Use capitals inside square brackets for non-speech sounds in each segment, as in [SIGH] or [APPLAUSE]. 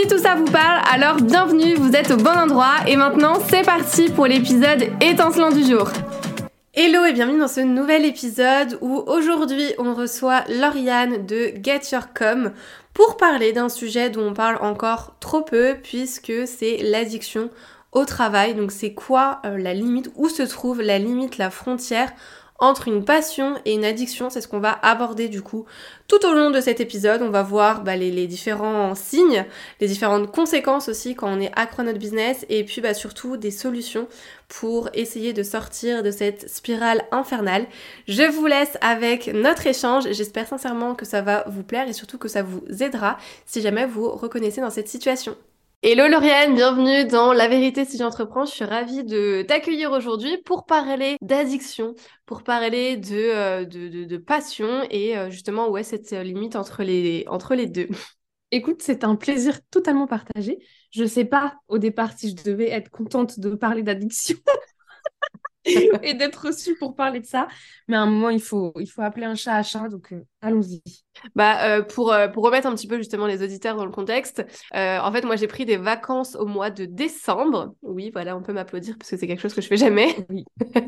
Si tout ça vous parle, alors bienvenue, vous êtes au bon endroit et maintenant c'est parti pour l'épisode étincelant du jour. Hello et bienvenue dans ce nouvel épisode où aujourd'hui on reçoit Lauriane de Get Your Com pour parler d'un sujet dont on parle encore trop peu puisque c'est l'addiction au travail. Donc c'est quoi euh, la limite, où se trouve la limite, la frontière entre une passion et une addiction. C'est ce qu'on va aborder du coup tout au long de cet épisode. On va voir bah, les, différents signes, les différentes conséquences aussi quand on est accro à notre business et puis bah, surtout des solutions pour essayer de sortir de cette spirale infernale. Je vous laisse avec notre échange. J'espère sincèrement que ça va vous plaire et surtout que ça vous aidera si jamais vous reconnaissez dans cette situation. Hello Lauriane, bienvenue dans La vérité si j'entreprends. Je suis ravie de t'accueillir aujourd'hui pour parler d'addiction, pour parler de, euh, de, passion et euh, justement où est cette euh, limite entre les, entre les deux. [LAUGHS] Écoute, c'est un plaisir totalement partagé. Je ne sais pas au départ si je devais être contente de parler d'addiction. [LAUGHS] et d'être reçue pour parler de ça. Mais à un moment, il faut, il faut appeler un chat à chat, donc allons-y. Bah, euh, pour, euh, pour remettre un petit peu justement les auditeurs dans le contexte, euh, en fait, moi j'ai pris des vacances au mois de décembre. Oui, voilà, on peut m'applaudir parce que c'est quelque chose que je fais jamais. Oui.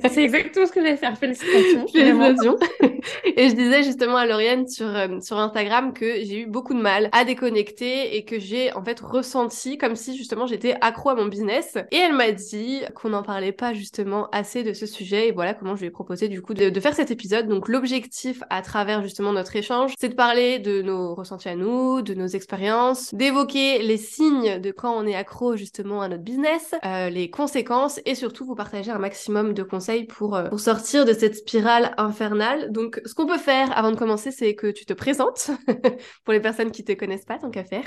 c'est exactement ce que j'allais faire. Félicitations. [LAUGHS] Félicitations. [LAUGHS] et je disais justement à Lauriane sur, sur Instagram que j'ai eu beaucoup de mal à déconnecter et que j'ai en fait ressenti comme si justement j'étais accro à mon business. Et elle m'a dit qu'on n'en parlait pas justement assez de ce sujet. Et voilà comment je lui ai proposé du coup de, faire cet épisode. Donc l'objectif à travers justement notre échange, c'est de parler de nos ressentis à nous, de nos expériences, d'évoquer les signes de quand on est accro justement à notre business, euh, les conséquences et surtout vous partager un maximum de conseils pour, euh, pour sortir de cette spirale infernale. Donc ce qu'on peut faire avant de commencer, c'est que tu te présentes [LAUGHS] pour les personnes qui te connaissent pas, tant qu'à faire.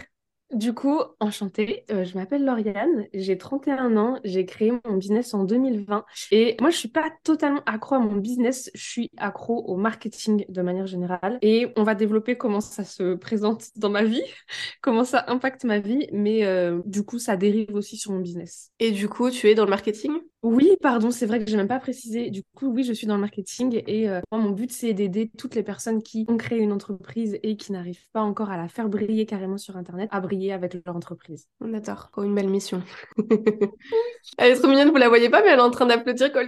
Du coup, enchantée, euh, je m'appelle Lauriane, j'ai 31 ans, j'ai créé mon business en 2020 et moi je suis pas totalement accro à mon business, je suis accro au marketing de manière générale et on va développer comment ça se présente dans ma vie, [LAUGHS] comment ça impacte ma vie, mais euh, du coup ça dérive aussi sur mon business. Et du coup, tu es dans le marketing? Oui, pardon, c'est vrai que je n'ai même pas précisé. Du coup, oui, je suis dans le marketing et euh, moi, mon but, c'est d'aider toutes les personnes qui ont créé une entreprise et qui n'arrivent pas encore à la faire briller carrément sur Internet, à briller avec leur entreprise. On adore. Oh, une belle mission. [LAUGHS] elle est trop mignonne, vous la voyez pas, mais elle est en train d'applaudir quand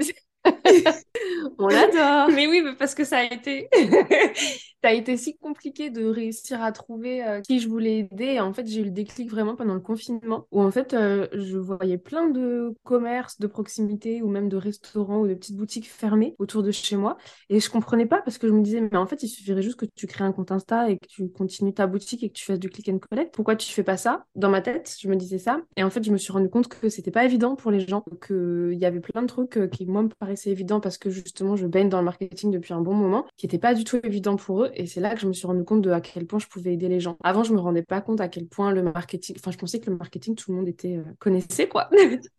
[LAUGHS] On l'adore. Mais oui, parce que ça a été, [LAUGHS] ça a été si compliqué de réussir à trouver euh, qui je voulais aider. en fait, j'ai eu le déclic vraiment pendant le confinement, où en fait, euh, je voyais plein de commerces de proximité ou même de restaurants ou de petites boutiques fermées autour de chez moi, et je comprenais pas parce que je me disais, mais en fait, il suffirait juste que tu crées un compte Insta et que tu continues ta boutique et que tu fasses du click and collect. Pourquoi tu fais pas ça? Dans ma tête, je me disais ça, et en fait, je me suis rendu compte que c'était pas évident pour les gens, qu'il y avait plein de trucs euh, qui moi me paraissaient évident parce que justement je baigne dans le marketing depuis un bon moment, qui n'était pas du tout évident pour eux. Et c'est là que je me suis rendu compte de à quel point je pouvais aider les gens. Avant, je me rendais pas compte à quel point le marketing, enfin, je pensais que le marketing, tout le monde était euh, connaissait quoi.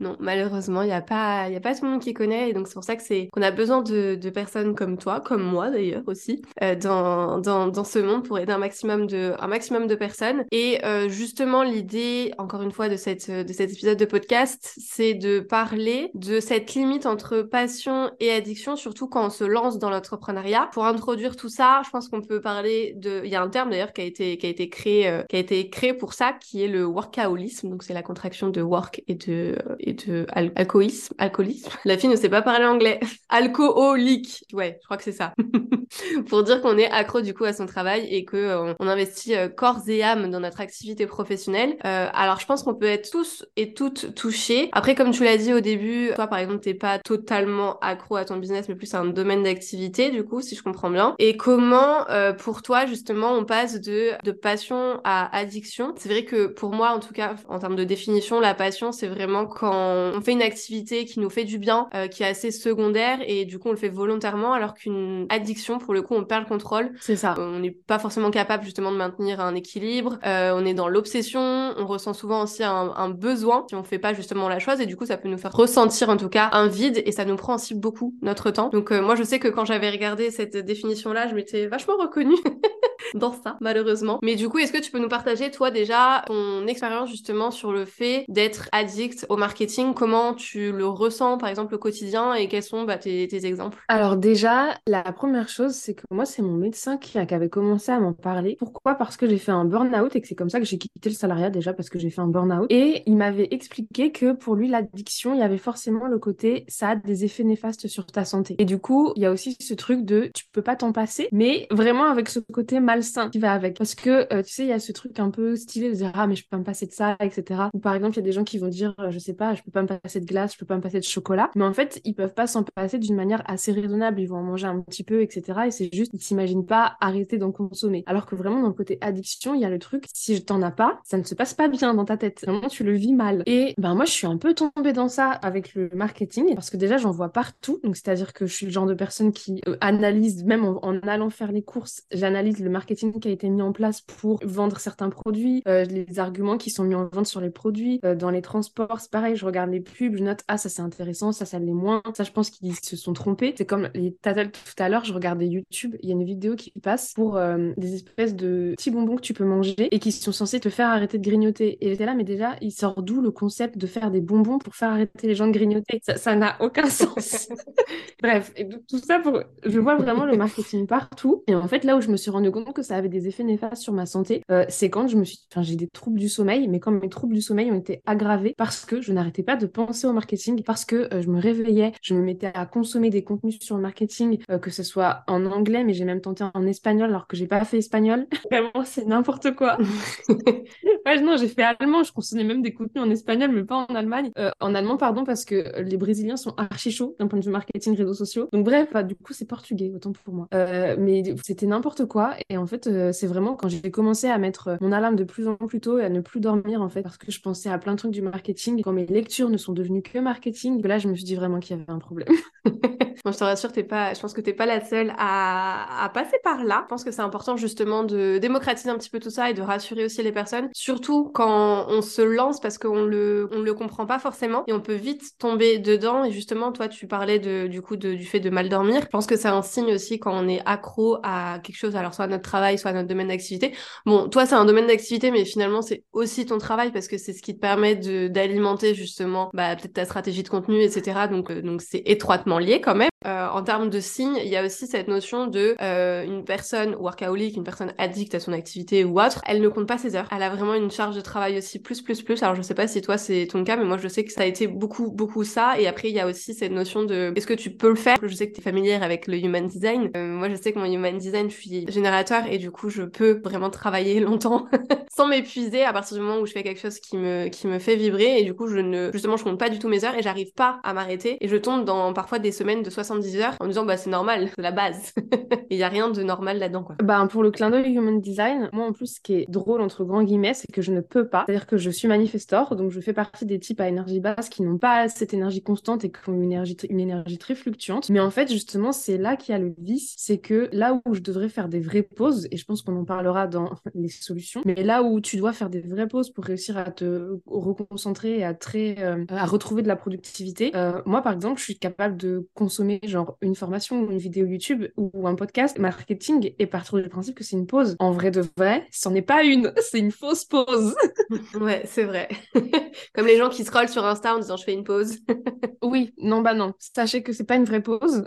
non, malheureusement, il n'y a pas, il y a pas tout le monde qui connaît. Et donc c'est pour ça que c'est qu'on a besoin de, de, personnes comme toi, comme moi d'ailleurs aussi, euh, dans, dans, dans, ce monde pour aider un maximum de, un maximum de personnes. Et euh, justement, l'idée, encore une fois, de cette, de cet épisode de podcast, c'est de parler de cette limite entre passion et addiction, surtout quand on se lance dans l'entrepreneuriat. Pour introduire tout ça, je pense qu'on peut parler de. Il y a un terme d'ailleurs qui a été qui a été créé euh, qui a été créé pour ça, qui est le workaholisme. Donc c'est la contraction de work et de et de alcoolisme. Alcoolisme. La fille ne sait pas parler anglais. [LAUGHS] Alcoolique. Ouais, je crois que c'est ça. [LAUGHS] pour dire qu'on est accro du coup à son travail et que euh, on investit euh, corps et âme dans notre activité professionnelle. alors je pense qu'on peut être tous et toutes touchés. Après comme tu l'as dit au début, toi par exemple t'es pas totalement accro à ton business, mais plus à un domaine d'activité, du coup, si je comprends bien. Et comment, euh, pour toi justement on passe de, de passion à addiction? C'est vrai que pour moi en tout cas en termes de définition, la passion c'est vraiment quand on fait une activité qui nous fait du bien, euh, qui est assez secondaire et du coup on le fait volontairement alors qu'une addiction pour le coup on perd le contrôle. C'est ça. On n'est pas forcément capable justement de maintenir un équilibre, euh, on est dans l'obsession, on ressent souvent aussi un, un, besoin si on fait pas justement la chose et du coup ça peut nous faire ressentir en tout cas un vide et ça nous prend aussi beaucoup notre temps. Donc moi je sais que quand j'avais regardé cette définition là, je m'étais vachement reconnue [LAUGHS] dans ça, malheureusement. Mais du coup, est-ce que tu peux nous partager, toi, déjà, ton expérience justement sur le fait d'être addict au marketing? Comment tu le ressens, par exemple, au quotidien? Et quels sont bah, tes, exemples? Alors, déjà, la première chose, c'est que moi, c'est mon médecin qui, avait commencé à m'en parler. Pourquoi? Parce que j'ai fait un burn-out et que c'est comme ça que j'ai quitté le salariat déjà, parce que j'ai fait un burn-out. Et il m'avait expliqué que pour lui, l'addiction, il y avait forcément le côté, ça a des effets néfastes sur ta santé. Et du coup, il y a aussi ce truc de, tu peux pas t'en passer, mais vraiment avec ce côté qui va avec. Parce que, euh, tu sais, il y a ce truc un peu stylé de dire, ah, mais je peux pas me passer de ça, etc. Ou par exemple, il y a des gens qui vont dire, euh, je sais pas, je peux pas me passer de glace, je peux pas me passer de chocolat. Mais en fait, ils peuvent pas s'en passer d'une manière assez raisonnable. Ils vont en manger un petit peu, etc. Et c'est juste, ils s'imaginent pas arrêter d'en consommer. Alors que vraiment, dans le côté addiction, il y a le truc, si je t'en as pas, ça ne se passe pas bien dans ta tête. Vraiment, tu le vis mal. Et ben, moi, je suis un peu tombée dans ça avec le marketing parce que déjà, j'en vois partout. Donc, c'est-à-dire que je suis le genre de personne qui euh, analyse, même en allant faire les courses, j'analyse le marketing qui a été mis en place pour vendre certains produits, euh, les arguments qui sont mis en vente sur les produits, euh, dans les transports, c'est pareil, je regarde les pubs, je note ah ça c'est intéressant, ça ça l'est moins, ça je pense qu'ils se sont trompés. C'est comme les tatels tout à l'heure, je regardais YouTube, il y a une vidéo qui passe pour euh, des espèces de petits bonbons que tu peux manger et qui sont censés te faire arrêter de grignoter. Et j'étais là, mais déjà, il sort d'où le concept de faire des bonbons pour faire arrêter les gens de grignoter? Ça n'a aucun [LAUGHS] sens. Bref, et tout ça pour, je vois vraiment le marketing partout. Et en fait, là où je me suis rendu compte que ça avait des effets néfastes sur ma santé, euh, c'est quand je me suis, enfin, j'ai des troubles du sommeil, mais quand mes troubles du sommeil ont été aggravés parce que je n'arrêtais pas de penser au marketing, parce que euh, je me réveillais, je me mettais à consommer des contenus sur le marketing, euh, que ce soit en anglais, mais j'ai même tenté en espagnol alors que j'ai pas fait espagnol. [LAUGHS] Vraiment, c'est n'importe quoi. [LAUGHS] ouais, non, j'ai fait allemand, je consommais même des contenus en espagnol, mais pas en Allemagne. en allemand, pardon, parce que les Brésiliens sont archi chauds d'un point de vue marketing, réseaux sociaux. Donc bref, bah, du coup, c'est portugais, autant pour moi. mais c'était n'importe quoi. Et en fait, c'est vraiment quand j'ai commencé à mettre euh, mon alarme de plus en plus tôt et à ne plus dormir en fait parce que je pensais à plein de trucs du marketing. Quand mes lectures ne sont devenues que marketing, là je me suis dit vraiment qu'il y avait un problème. [LAUGHS] Moi, je te rassure, t'es pas, je pense que t'es pas la seule à, passer par là. Je pense que c'est important justement de démocratiser un petit peu tout ça et de rassurer aussi les personnes, surtout quand on se lance parce qu'on le, le comprend pas forcément et on peut vite tomber dedans. Et justement, toi, tu parlais du coup du fait de mal dormir. Je pense que c'est un signe aussi quand on est accro à quelque chose, alors soit à notre travail, soit à notre domaine d'activité. Bon, toi, c'est un domaine d'activité, mais finalement, c'est aussi ton travail parce que c'est ce qui te permet d'alimenter justement bah, peut-être ta stratégie de contenu, etc. Donc, euh, donc c'est étroitement lié quand même. Euh, en termes de signes, il y a aussi cette notion de euh, une personne workaholic, une personne addict à son activité ou autre, elle ne compte pas ses heures. Elle a vraiment une charge de travail aussi plus plus plus. Alors je sais pas si toi c'est ton cas, mais moi je sais que ça a été beaucoup beaucoup ça. Et après il y a aussi cette notion de est-ce que tu peux le faire? Je sais que tu es familière avec le human design. Euh, moi je sais que mon human design, je suis générateur et du coup je peux vraiment travailler [LAUGHS] longtemps sans m'épuiser à partir du moment où je fais quelque chose qui me qui me fait vibrer et du coup je ne justement je compte pas du tout mes heures et j'arrive pas à m'arrêter et je tombe dans parfois des semaines de 60 70 heures en disant bah c'est normal, c'est la base. [LAUGHS] Il y a rien de normal là-dedans quoi. Bah pour le clin d'œil human design, moi en plus ce qui est drôle entre grands guillemets, c'est que je ne peux pas. C'est-à-dire que je suis manifestor, donc je fais partie des types à énergie basse qui n'ont pas cette énergie constante et qui ont une énergie, une énergie très fluctuante. Mais en fait justement c'est là qu'il y a le vice, c'est que là où je devrais faire des vraies pauses, et je pense qu'on en parlera dans [LAUGHS] les solutions, mais là où tu dois faire des vraies pauses pour réussir à te reconcentrer et à, très, euh, à retrouver de la productivité, euh, moi par exemple je suis capable de consommer genre une formation ou une vidéo YouTube ou un podcast marketing et partir du principe que c'est une pause. En vrai de vrai, c'en est pas une, [LAUGHS] c'est une fausse pause. [LAUGHS] ouais, c'est vrai. [LAUGHS] Comme les gens qui scrollent sur Insta en disant je fais une pause. oui, non, bah non. Sachez que c'est pas une vraie pause.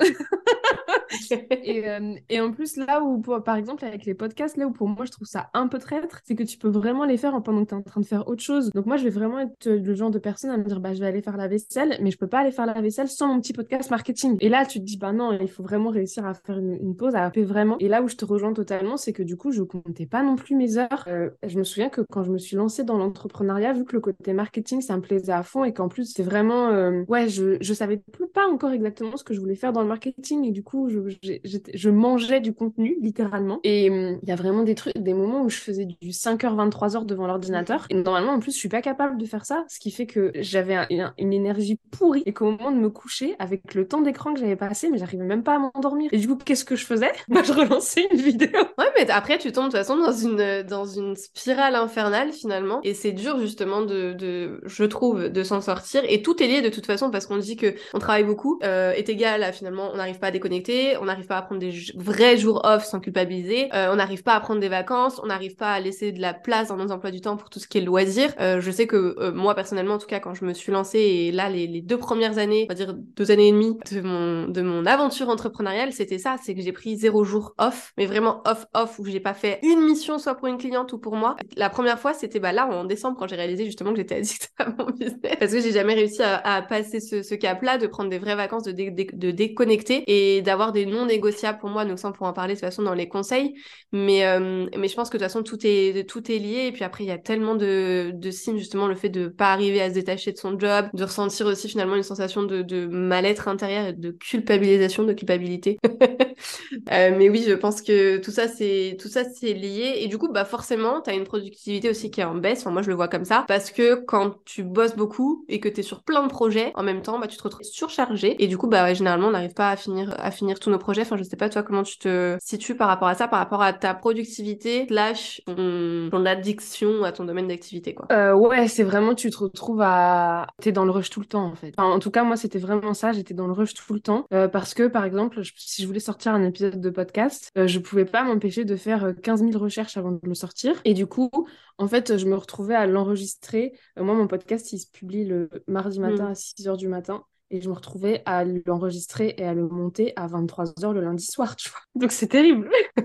Et, euh, et, en plus, là où, par exemple, avec les podcasts, là où pour moi je trouve ça un peu traître, c'est que tu peux vraiment les faire pendant que tu es en train de faire autre chose. Donc moi, je vais vraiment être le genre de personne à me dire, bah, je vais aller faire la vaisselle, mais je peux pas aller faire la vaisselle sans mon petit podcast marketing. Et là, tu te dis, bah non, il faut vraiment réussir à faire une, pause, à appeler vraiment. Et là où je te rejoins totalement, c'est que du coup, je comptais pas non plus mes heures. Euh, je me souviens que quand je me suis lancée dans l'entrepreneuriat, vu que le côté marketing, ça me plaisait à fond et qu'en plus, c'est vraiment, euh, ouais, je, je savais plus pas encore exactement ce que je voulais faire dans le marketing et du coup, je mangeais du contenu, littéralement. Et hum, il y a vraiment des trucs, des moments où je faisais du 5h, 23h devant l'ordinateur. Et normalement, en plus, je suis pas capable de faire ça, ce qui fait que j'avais une énergie pourrie et qu'au moment de me coucher, avec le temps d'écran que j'avais passé, mais j'arrivais même pas à m'endormir. Et du coup, qu'est-ce que je faisais? [LAUGHS] Bah, je relançais une vidéo. Ouais, mais après, tu tombes de toute façon dans une, dans une spirale infernale finalement. Et c'est dur justement de, de je trouve, de s'en sortir. Et tout est lié de toute façon parce qu'on dit que on travaille beaucoup euh, est égal à finalement on n'arrive pas à déconnecter, on n'arrive pas à prendre des vrais jours off sans culpabiliser, euh, on n'arrive pas à prendre des vacances, on n'arrive pas à laisser de la place dans nos emplois du temps pour tout ce qui est loisir. Euh, je sais que euh, moi personnellement en tout cas quand je me suis lancée et là les, deux premières années, on va dire deux années et demie de mon de mon aventure entrepreneuriale, c'était ça, c'est que j'ai pris zéro jour off, mais vraiment off off où j'ai pas fait une mission soit pour une cliente ou pour moi. La première fois c'était bah là en décembre quand j'ai réalisé justement que j'étais addict [LAUGHS] à mon business parce que j'ai jamais réussi à, à passer ce, ce cap-là de prendre des vraies vacances, de, de déconnecter et d'avoir des non négociables pour moi. Donc ça on pourra en parler de toute façon dans les conseils, mais euh, mais je pense que de toute façon tout est tout est lié et puis après il y a tellement de, de signes justement le fait de pas arriver à se détacher de son job, de ressentir aussi finalement une sensation de, mal-être intérieur et de culpabilisation, de culpabilité. [LAUGHS] euh, mais oui, je pense que tout ça c'est tout ça c'est lié et du coup bah forcément tu as une productivité aussi qui est en baisse. Enfin moi je le vois comme ça parce que quand tu bosses beaucoup et que tu es sur plein de projets en même temps, bah tu te retrouves surchargé et du coup bah généralement on n'arrive pas à finir à finir tous nos projets. Enfin je sais pas toi comment tu te situes par rapport à ça, par rapport à ta productivité slash ton, addiction à ton domaine d'activité quoi. Euh, ouais c'est vraiment tu te retrouves à t'es dans le rush tout le temps en fait. en tout cas moi c'était vraiment ça, j'étais dans le rush tout le temps euh, parce que par exemple si je voulais sortir un épisode de podcast, euh, je pouvais pas m'empêcher de faire 15 000 recherches avant de le sortir et du coup en fait je me retrouvais à l'enregistrer. moi mon podcast il se publie le mardi matin mmh. à 6 h du matin et je me retrouvais à l'enregistrer et à le monter à 23h le lundi soir, tu vois. Donc c'est terrible. [LAUGHS]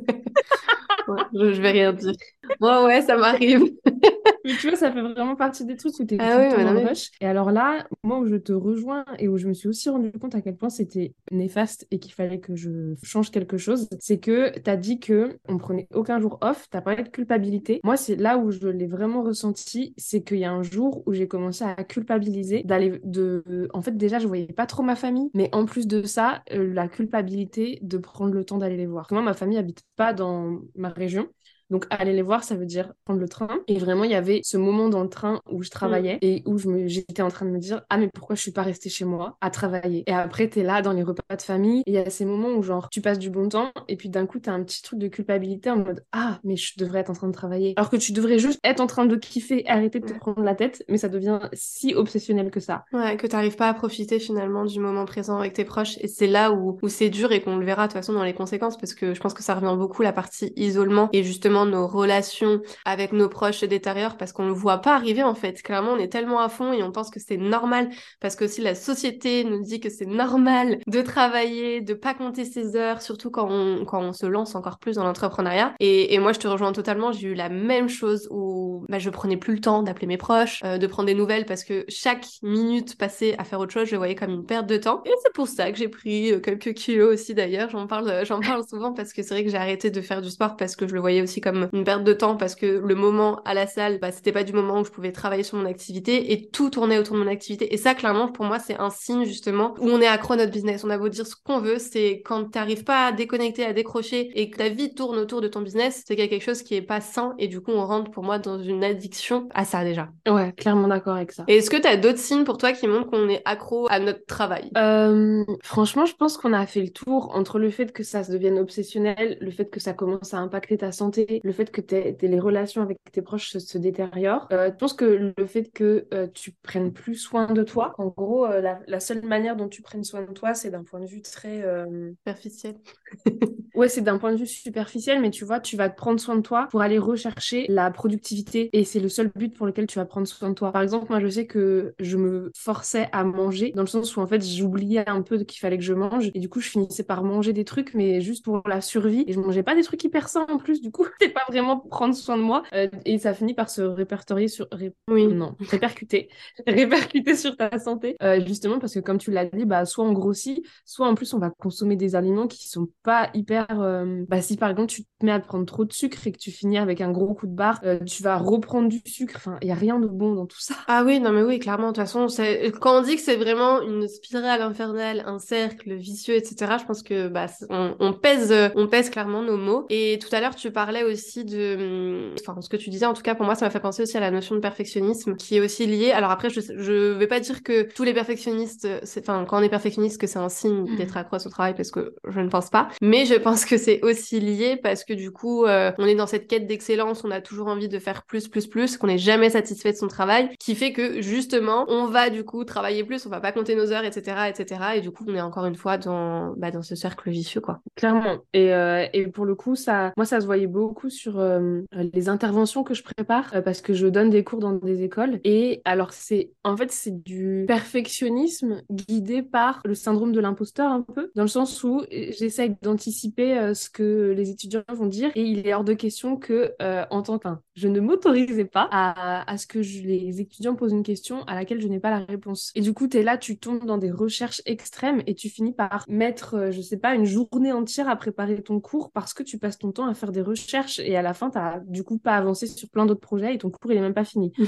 je, je, vais rien dire. Moi, ouais, ça m'arrive. [LAUGHS] Mais tu vois, ça fait vraiment partie des trucs où tu es ah tout le rush. Et alors là, moi où je te rejoins et où je me suis aussi rendu compte à quel point c'était néfaste et qu'il fallait que je change quelque chose, c'est que tu as dit que on prenait aucun jour off, tu as parlé de culpabilité. Moi, c'est là où je l'ai vraiment ressenti, c'est qu'il y a un jour où j'ai commencé à culpabiliser d'aller de en fait déjà je voyais pas trop ma famille, mais en plus de ça, euh, la culpabilité de prendre le temps d'aller les voir. Moi, ma famille habite pas dans ma région. Donc aller les voir, ça veut dire prendre le train. Et vraiment, il y avait ce moment dans le train où je travaillais mm. et où j'étais en train de me dire ah mais pourquoi je suis pas restée chez moi à travailler? Et après, tu es là dans les repas de famille. Et il y a ces moments où genre tu passes du bon temps et puis d'un coup, tu as un petit truc de culpabilité en mode ah mais je devrais être en train de travailler. Alors que tu devrais juste être en train de kiffer, arrêter de te prendre la tête. Mais ça devient si obsessionnel que ça. Ouais, que t'arrives pas à profiter finalement du moment présent avec tes proches. Et c'est là où, où c'est dur et qu'on le verra de toute façon dans les conséquences parce que je pense que ça revient beaucoup la partie isolement et justement nos relations avec nos proches se détériorent parce qu'on ne le voit pas arriver en fait. Clairement, on est tellement à fond et on pense que c'est normal parce que aussi la société nous dit que c'est normal de travailler, de pas compter ses heures, surtout quand on, quand on se lance encore plus dans l'entrepreneuriat. Et, et, moi, je te rejoins totalement. J'ai eu la même chose où bah, je prenais plus le temps d'appeler mes proches, euh, de prendre des nouvelles parce que chaque minute passée à faire autre chose, je voyais comme une perte de temps. Et c'est pour ça que j'ai pris euh, quelques kilos aussi d'ailleurs. J'en parle, j'en parle souvent parce que c'est vrai que j'ai arrêté de faire du sport parce que je le voyais aussi comme une perte de temps parce que le moment à la salle, bah, c'était pas du moment où je pouvais travailler sur mon activité et tout tournait autour de mon activité. Et ça, clairement, pour moi, c'est un signe justement où on est accro à notre business. On a beau dire ce qu'on veut, c'est quand t'arrives pas à déconnecter, à décrocher et que ta vie tourne autour de ton business, c'est qu'il y a quelque chose qui est pas sain et du coup, on rentre pour moi dans une addiction à ça déjà. Ouais, clairement d'accord avec ça. Et est-ce que tu as d'autres signes pour toi qui montrent qu'on est accro à notre travail? Euh, Franchement, je pense qu'on a fait le tour entre le fait que ça se devienne obsessionnel, le fait que ça commence à impacter ta santé, le fait que les relations avec tes proches se, détériorent. Euh, je pense que le fait que euh, tu prennes plus soin de toi, en gros, euh, la, seule manière dont tu prennes soin de toi, c'est d'un point de vue très... Superficiel. [LAUGHS] ouais, c'est d'un point de vue superficiel, mais tu vois, tu vas te prendre soin de toi pour aller rechercher la productivité et c'est le seul but pour lequel tu vas prendre soin de toi. Par exemple, moi, je sais que je me forçais à manger dans le sens où en fait, j'oubliais un peu qu'il fallait que je mange et du coup, je finissais par manger des trucs, mais juste pour la survie et je mangeais pas des trucs hyper sains en plus. Du coup, [LAUGHS] c'est pas vraiment prendre soin de moi euh, et ça finit par se répertorier sur oui non [LAUGHS] répercuter répercuter sur ta santé euh, justement parce que comme tu l'as dit bah soit on grossit soit en plus on va consommer des aliments qui sont pas hyper euh, bah, si par exemple tu te mets à prendre trop de sucre et que tu finis avec un gros coup de barre, euh, tu vas reprendre du sucre. Enfin, il n'y a rien de bon dans tout ça. Ah oui, non mais oui, clairement. De toute façon, quand on dit que c'est vraiment une spirale infernale, un cercle vicieux, etc., je pense que bah, on, pèse, on pèse clairement nos mots. Et tout à l'heure, tu parlais aussi de... Hum, enfin, ce que tu disais, en tout cas, pour moi, ça m'a fait penser aussi à la notion de perfectionnisme qui est aussi liée. Alors après, je ne vais pas dire que tous les perfectionnistes, enfin, quand on est perfectionniste, que c'est un signe mmh. d'être accro à son travail parce que je ne pense pas. Mais je pense que c'est aussi lié parce que du coup, euh, on est dans cette quête d'excellence, on a toujours envie de faire plus, plus, plus, qu'on n'est jamais satisfait de son travail, qui fait que justement, on va du coup travailler plus, on va pas compter nos heures, etc., etc. Et du coup, on est encore une fois dans, bah, dans ce cercle vicieux, quoi. Clairement. Et, euh, et pour le coup, ça, moi, ça se voyait beaucoup sur euh, les interventions que je prépare parce que je donne des cours dans des écoles. Et alors, c'est en fait, c'est du perfectionnisme guidé par le syndrome de l'imposteur un peu, dans le sens où j'essaie d'anticiper euh, ce que les étudiants vont dire et il est hors de question que euh, en tant que je ne m'autorisais pas à, à, ce que les étudiants posent une question à laquelle je n'ai pas la réponse. Et du coup, tu es là, tu tombes dans des recherches extrêmes et tu finis par mettre, euh, je sais pas, une journée entière à préparer ton cours parce que tu passes ton temps à faire des recherches et à la fin, tu du coup pas avancé sur plein d'autres projets et ton cours, il est même pas fini. [LAUGHS]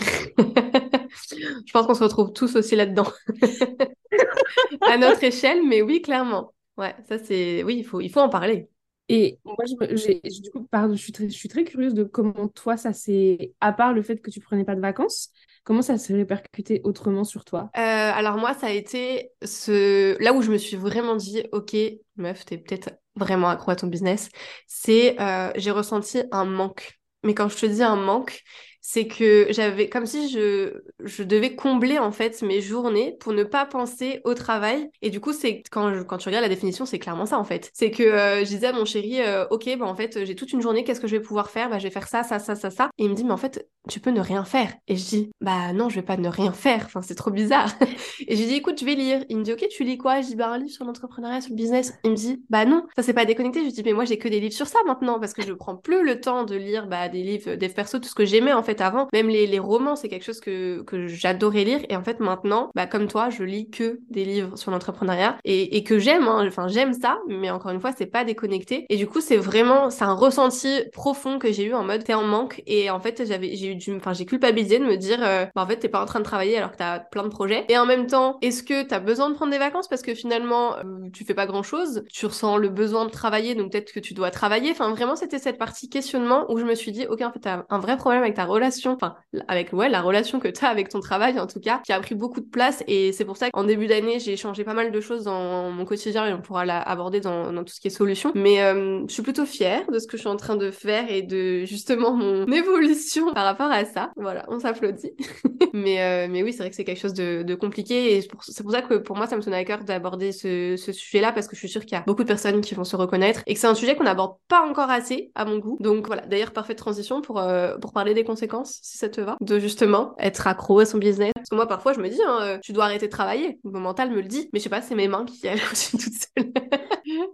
[LAUGHS] je pense qu'on se retrouve tous aussi là-dedans. [LAUGHS] à notre échelle, mais oui, clairement. Ouais, ça c'est. Oui, il faut, il faut en parler. Et moi, je, du coup, pardon, je, suis très, je suis très curieuse de comment toi, ça s'est. À part le fait que tu prenais pas de vacances, comment ça s'est répercuté autrement sur toi? Euh, Alors, moi, ça a été ce... là où je me suis vraiment dit, OK, meuf, t'es peut-être vraiment accro à ton business. C'est. Euh, j'ai ressenti un manque. Mais quand je te dis un manque, c'est que j'avais comme si je, je devais combler en fait mes journées pour ne pas penser au travail. Et du coup c'est quand, quand tu regardes la définition c'est clairement ça en fait. C'est que euh, je disais à mon chéri euh, ok bah en fait j'ai toute une journée qu'est-ce que je vais pouvoir faire? Bah je vais faire ça ça ça ça ça. Et il me dit mais en fait tu peux ne rien faire. Et je dis bah non je vais pas ne rien faire. Enfin c'est trop bizarre. [LAUGHS] Et je lui dis écoute je vais lire. Il me dit ok tu lis quoi? Je dis bah un livre sur l'entrepreneuriat sur le business. Il me dit bah non ça c'est pas déconnecté. Je lui dis mais moi j'ai que des livres sur ça maintenant parce que je prends plus le temps de lire bah des livres des perso tout ce que j'aimais en fait avant. Même les, romans, c'est quelque chose que, que j'adorais lire. Et en fait, maintenant, bah, comme toi, je lis que des livres sur l'entrepreneuriat et, que j'aime. Hein. Enfin, j'aime ça, mais encore une fois, c'est pas déconnecté. Et du coup, c'est vraiment, c'est un ressenti profond que j'ai eu en mode t'es en manque. Et en fait, j'avais, j'ai eu du, enfin, j'ai culpabilisé de me dire, euh, bah, en fait, t'es pas en train de travailler alors que t'as plein de projets. Et en même temps, est-ce que t'as besoin de prendre des vacances? Parce que finalement, euh, tu fais pas grand chose, tu ressens le besoin de travailler, donc peut-être que tu dois travailler. Enfin, vraiment, c'était cette partie questionnement où je me suis dit, ok, en fait, t'as un vrai problème avec ta relation, enfin, avec ouais, la relation que tu as avec ton travail en tout cas, qui a pris beaucoup de place et c'est pour ça qu'en début d'année, j'ai changé pas mal de choses dans mon quotidien et on pourra l'aborder dans, dans tout ce qui est solution. Mais euh, je suis plutôt fière de ce que je suis en train de faire et de justement mon [LAUGHS] évolution par rapport à ça. Voilà, on s'applaudit. [LAUGHS] mais, euh, mais oui, c'est vrai que c'est quelque chose de, de compliqué et c'est pour, ça que pour moi, ça me tenait à cœur d'aborder ce, ce sujet-là parce que je suis sûre qu'il y a beaucoup de personnes qui vont se reconnaître et que c'est un sujet qu'on n'aborde pas encore assez à mon goût. Donc voilà, d'ailleurs, parfaite transition pour, euh, pour parler des conséquences, si ça te va de justement être accro à son business. Parce que moi, parfois, je me dis, hein, euh, tu dois arrêter de travailler. Mon mental me le dit, mais je sais pas, c'est mes mains qui [LAUGHS] continuent toutes seules.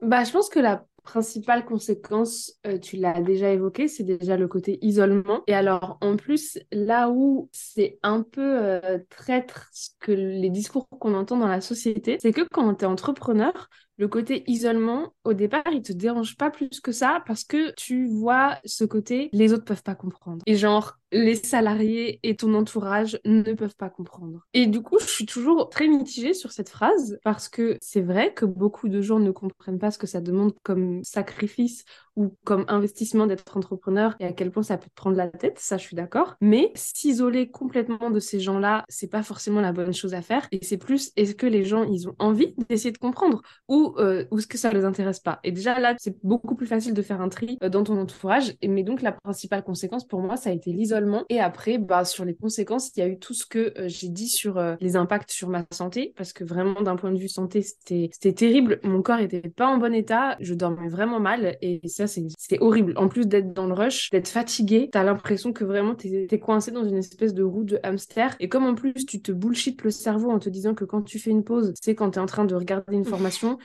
bah, je pense que la principale conséquence, euh, tu l'as déjà évoqué, c'est déjà le côté isolement. Et alors, en plus, là où c'est un peu euh, traître que les discours qu'on entend dans la société, c'est que quand tu es entrepreneur, le côté isolement, au départ, il te dérange pas plus que ça parce que tu vois ce côté, les autres peuvent pas comprendre. Et genre, les salariés et ton entourage ne peuvent pas comprendre. Et du coup, je suis toujours très mitigée sur cette phrase parce que c'est vrai que beaucoup de gens ne comprennent pas ce que ça demande comme sacrifice ou comme investissement d'être entrepreneur et à quel point ça peut te prendre la tête, ça je suis d'accord. Mais s'isoler complètement de ces gens-là, c'est pas forcément la bonne chose à faire. Et c'est plus, est-ce que les gens, ils ont envie d'essayer de comprendre ou, euh, ou est-ce que ça les intéresse pas? Et déjà là, c'est beaucoup plus facile de faire un tri euh, dans ton entourage. Et, mais donc la principale conséquence pour moi, ça a été l'isolement et après, bah, sur les conséquences, il y a eu tout ce que euh, j'ai dit sur les impacts sur ma santé, parce que vraiment, d'un point de vue santé, c'était terrible. Mon corps était pas en bon état, je dormais vraiment mal, et ça, c'est horrible. En plus d'être dans le rush, d'être fatigué, t'as l'impression que vraiment t'es es coincé dans une espèce de roue de hamster. Et comme en plus, tu te bullshit le cerveau en te disant que quand tu fais une pause, c'est quand t'es en train de regarder une formation,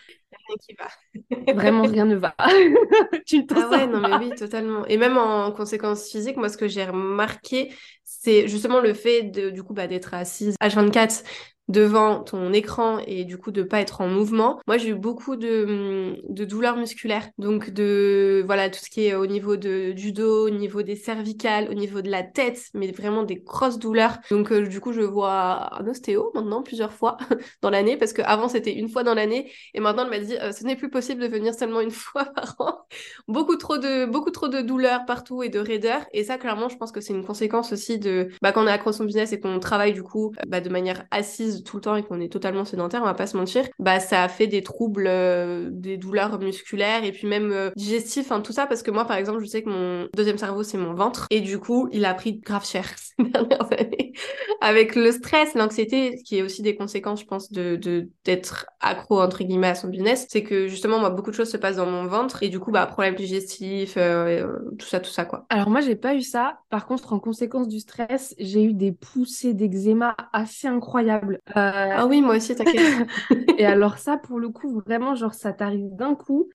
rien qui va. Vraiment, rien ne va. [LAUGHS] tu ne ah ouais, non, mais oui, totalement. Et même en conséquences physiques, moi, ce que j'ai remarqué, c'est justement le fait de, du coup bah, d'être assise H24 devant ton écran et du coup de pas être en mouvement. Moi, j'ai eu beaucoup de, de douleurs musculaires, donc de voilà tout ce qui est au niveau de, du dos, au niveau des cervicales, au niveau de la tête, mais vraiment des grosses douleurs. Donc euh, du coup, je vois un ostéo maintenant plusieurs fois [LAUGHS] dans l'année parce qu'avant c'était une fois dans l'année et maintenant elle m'a dit euh, ce n'est plus possible de venir seulement une [LAUGHS] fois par an. beaucoup trop de beaucoup trop de douleurs partout et de raideurs. Et ça clairement, je pense que c'est une conséquence aussi de bah, quand on est accro son business et qu'on travaille du coup bah, de manière assise tout le temps et qu'on est totalement sédentaire, on va pas se mentir, bah ça a fait des troubles, euh, des douleurs musculaires et puis même euh, digestifs, hein, tout ça. Parce que moi par exemple je sais que mon deuxième cerveau c'est mon ventre. Et du coup il a pris grave cher [LAUGHS] ces dernières années. Avec le stress, l'anxiété, qui est aussi des conséquences je pense d'être accro entre guillemets à son business, c'est que justement moi beaucoup de choses se passent dans mon ventre et du coup bah problème digestif, euh, tout ça tout ça quoi. Alors moi j'ai pas eu ça, par contre en conséquence du stress j'ai eu des poussées d'eczéma assez incroyables. Euh, ah oui, moi aussi, t'inquiète. [LAUGHS] et alors ça, pour le coup, vraiment, genre, ça t'arrive d'un coup.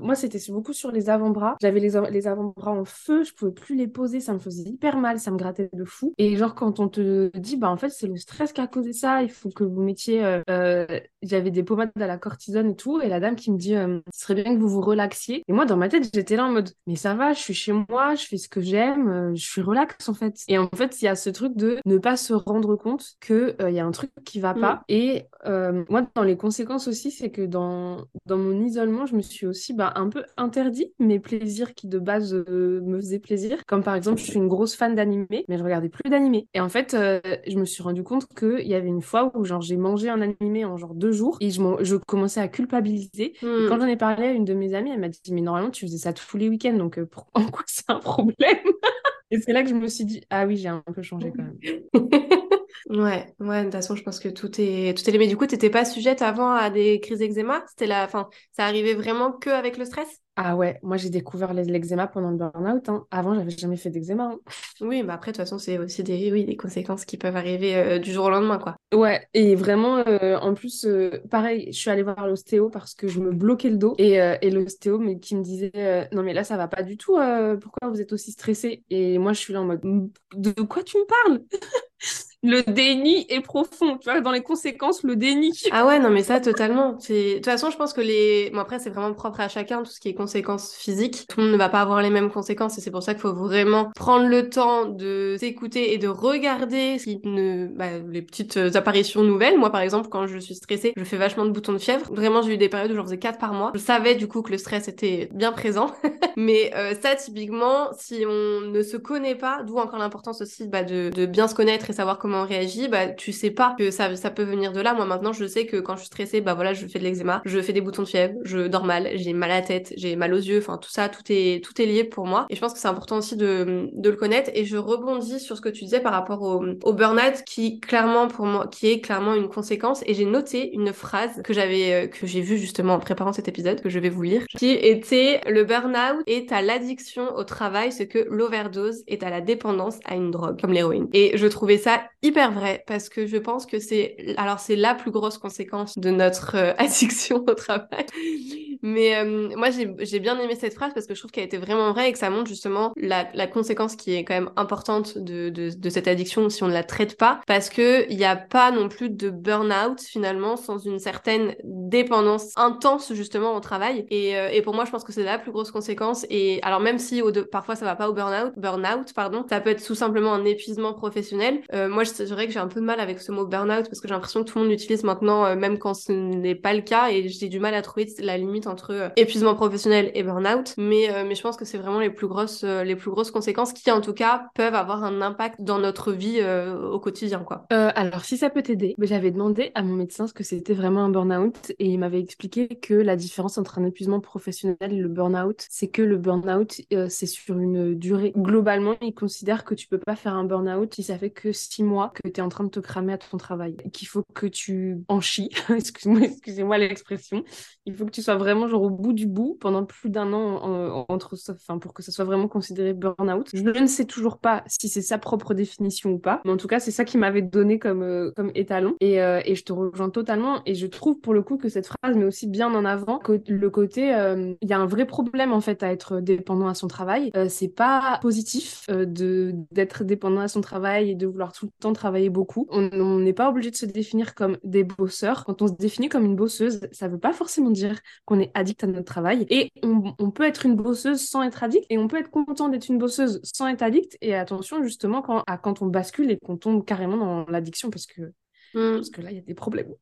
Moi, c'était beaucoup sur les avant-bras. J'avais les, les avant-bras en feu, je pouvais plus les poser, ça me faisait hyper mal, ça me grattait de fou. Et genre, quand on te dit, bah en fait, c'est le stress qui a causé ça, il faut que vous mettiez... Euh, euh, j'avais des pommades à la cortisone et tout, et la dame qui me dit, ce serait bien que vous vous relaxiez. Et moi, dans ma tête, j'étais là en mode, mais ça va, je suis chez moi, je fais ce que j'aime, je suis relax en fait. Et en fait, il y a ce truc de ne pas se rendre compte que il y a un truc qui va pas. Mm. Et euh, moi, dans les conséquences aussi, c'est que dans, dans mon isolement, je me suis aussi bah, un peu interdit mes plaisirs qui de base euh, me faisaient plaisir. Comme par exemple, je suis une grosse fan d'animé, mais je regardais plus d'animé. Et en fait, euh, je me suis rendu compte qu'il y avait une fois où genre j'ai mangé un animé en genre deux jours et je, je commençais à culpabiliser. Et quand j'en ai parlé à une de mes amies, elle m'a dit mais normalement tu faisais ça tous les week-ends, donc [LAUGHS] en quoi c'est un problème? Et c'est là que je me suis dit ah oui j'ai un peu changé quand même. [LAUGHS] Ouais, ouais, de toute façon, je pense que tout est, tout est Mais du coup, t'étais pas sujette avant à des crises d'eczéma C'était la, fin, ça arrivait vraiment que avec le stress? Ah ouais, moi j'ai découvert l'eczéma pendant le burn-out. Hein. Avant, j'avais jamais fait d'eczéma. Hein. Oui, mais après, de toute façon, c'est aussi des, oui, des conséquences qui peuvent arriver euh, du jour au lendemain, quoi. Ouais, et vraiment, euh, en plus, euh, pareil, je suis allée voir l'ostéo parce que je me bloquais le dos. Et, et l'ostéo mais, qui me disait Non, mais là, ça va pas du tout. pourquoi vous êtes aussi stressée? Et moi, je suis là en mode De quoi tu me parles? Le déni est profond. Tu vois, dans les conséquences, le déni. Ah ouais, non, mais ça, totalement. De toute façon, je pense que les. Bon, après, c'est vraiment propre à chacun, tout ce qui est conséquences physiques. Tout le monde ne va pas avoir les mêmes conséquences et c'est pour ça qu'il faut vraiment prendre le temps de s'écouter et de regarder si ne... Bah, les petites apparitions nouvelles. Moi, par exemple, quand je suis stressée, je fais vachement de boutons de fièvre. Vraiment, j'ai eu des périodes où j'en faisais 4 par mois. Je savais du coup que le stress était bien présent. [LAUGHS] mais euh, ça, typiquement, si on ne se connaît pas, d'où encore l'importance aussi bah, de, de bien se connaître et savoir comment réagit, bah, tu sais pas que ça, ça peut venir de là. Moi, maintenant, je sais que quand je suis stressée, bah voilà, je fais de l'eczéma, je fais des boutons de fièvre, je dors mal, j'ai mal à la tête, j'ai mal aux yeux, enfin tout ça, tout est, tout est lié pour moi. Et je pense que c'est important aussi de, de, le connaître. Et je rebondis sur ce que tu disais par rapport au, au burn-out qui clairement pour moi, qui est clairement une conséquence. Et j'ai noté une phrase que j'avais, euh, que j'ai vue justement en préparant cet épisode, que je vais vous lire, qui était le burn-out est à l'addiction au travail ce que l'overdose est à la dépendance à une drogue, comme l'héroïne. Et je trouvais ça hyper vrai parce que je pense que c'est, alors c'est la plus grosse conséquence de notre euh, [LAUGHS] addiction au travail. Mais euh, moi, j'ai bien aimé cette phrase parce que je trouve qu'elle était vraiment vraie et que ça montre justement la, la conséquence qui est quand même importante de, de, de cette addiction si on ne la traite pas. Parce qu'il n'y a pas non plus de burn-out finalement sans une certaine dépendance intense justement au travail. Et, euh, et pour moi, je pense que c'est la plus grosse conséquence. Et alors même si au parfois ça va pas au burn-out, burn-out pardon, ça peut être tout simplement un épuisement professionnel. Euh, moi, je dirais que j'ai un peu de mal avec ce mot burn-out parce que j'ai l'impression que tout le monde l'utilise maintenant, euh, même quand ce n'est pas le cas. Et j'ai du mal à trouver la limite entre euh, épuisement professionnel et burn-out, mais, euh, mais je pense que c'est vraiment les plus, grosses, les plus grosses conséquences qui, en tout cas, peuvent avoir un impact dans notre vie au quotidien. Quoi. alors, si ça peut t'aider, j'avais demandé à mon médecin ce que c'était vraiment un burn-out et il m'avait expliqué que la différence entre un épuisement professionnel et le burn-out, c'est que le burn-out, c'est sur une durée. Globalement, il considère que tu peux pas faire un burn-out si ça fait que six mois que tu es en train de te cramer à ton travail, qu'il faut que tu en chies, [LAUGHS] excusez-moi excusez l'expression, il faut que tu sois vraiment genre au bout du bout pendant plus d'un an entre, enfin pour que ça soit vraiment considéré burn-out. Je ne sais toujours pas si c'est sa propre définition ou pas, mais en tout cas c'est ça qui m'avait donné comme euh, comme étalon et, euh, et, je te rejoins totalement et je trouve pour le coup que cette phrase met aussi bien en avant le côté euh, il y a un vrai problème en fait à être dépendant à son travail. c'est pas positif de d'être dépendant à son travail et de vouloir tout le temps travailler beaucoup. On n'est pas obligé de se définir comme des bosseurs. Quand on se définit comme une bosseuse, ça veut pas forcément dire qu'on est addict à notre travail et on, peut être une bosseuse sans être addict et on peut être content d'être une bosseuse sans être addict. Et attention justement à quand on bascule et qu'on tombe carrément dans l'addiction parce que Mm. Parce que là, il y a des problèmes.